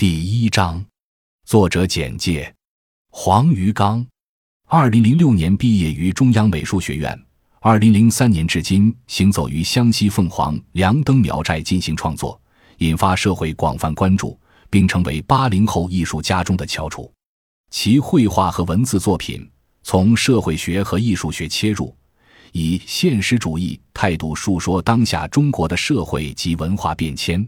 第一章，作者简介：黄于刚，二零零六年毕业于中央美术学院，二零零三年至今行走于湘西凤凰梁灯苗寨进行创作，引发社会广泛关注，并成为八零后艺术家中的翘楚。其绘画和文字作品从社会学和艺术学切入，以现实主义态度述说当下中国的社会及文化变迁。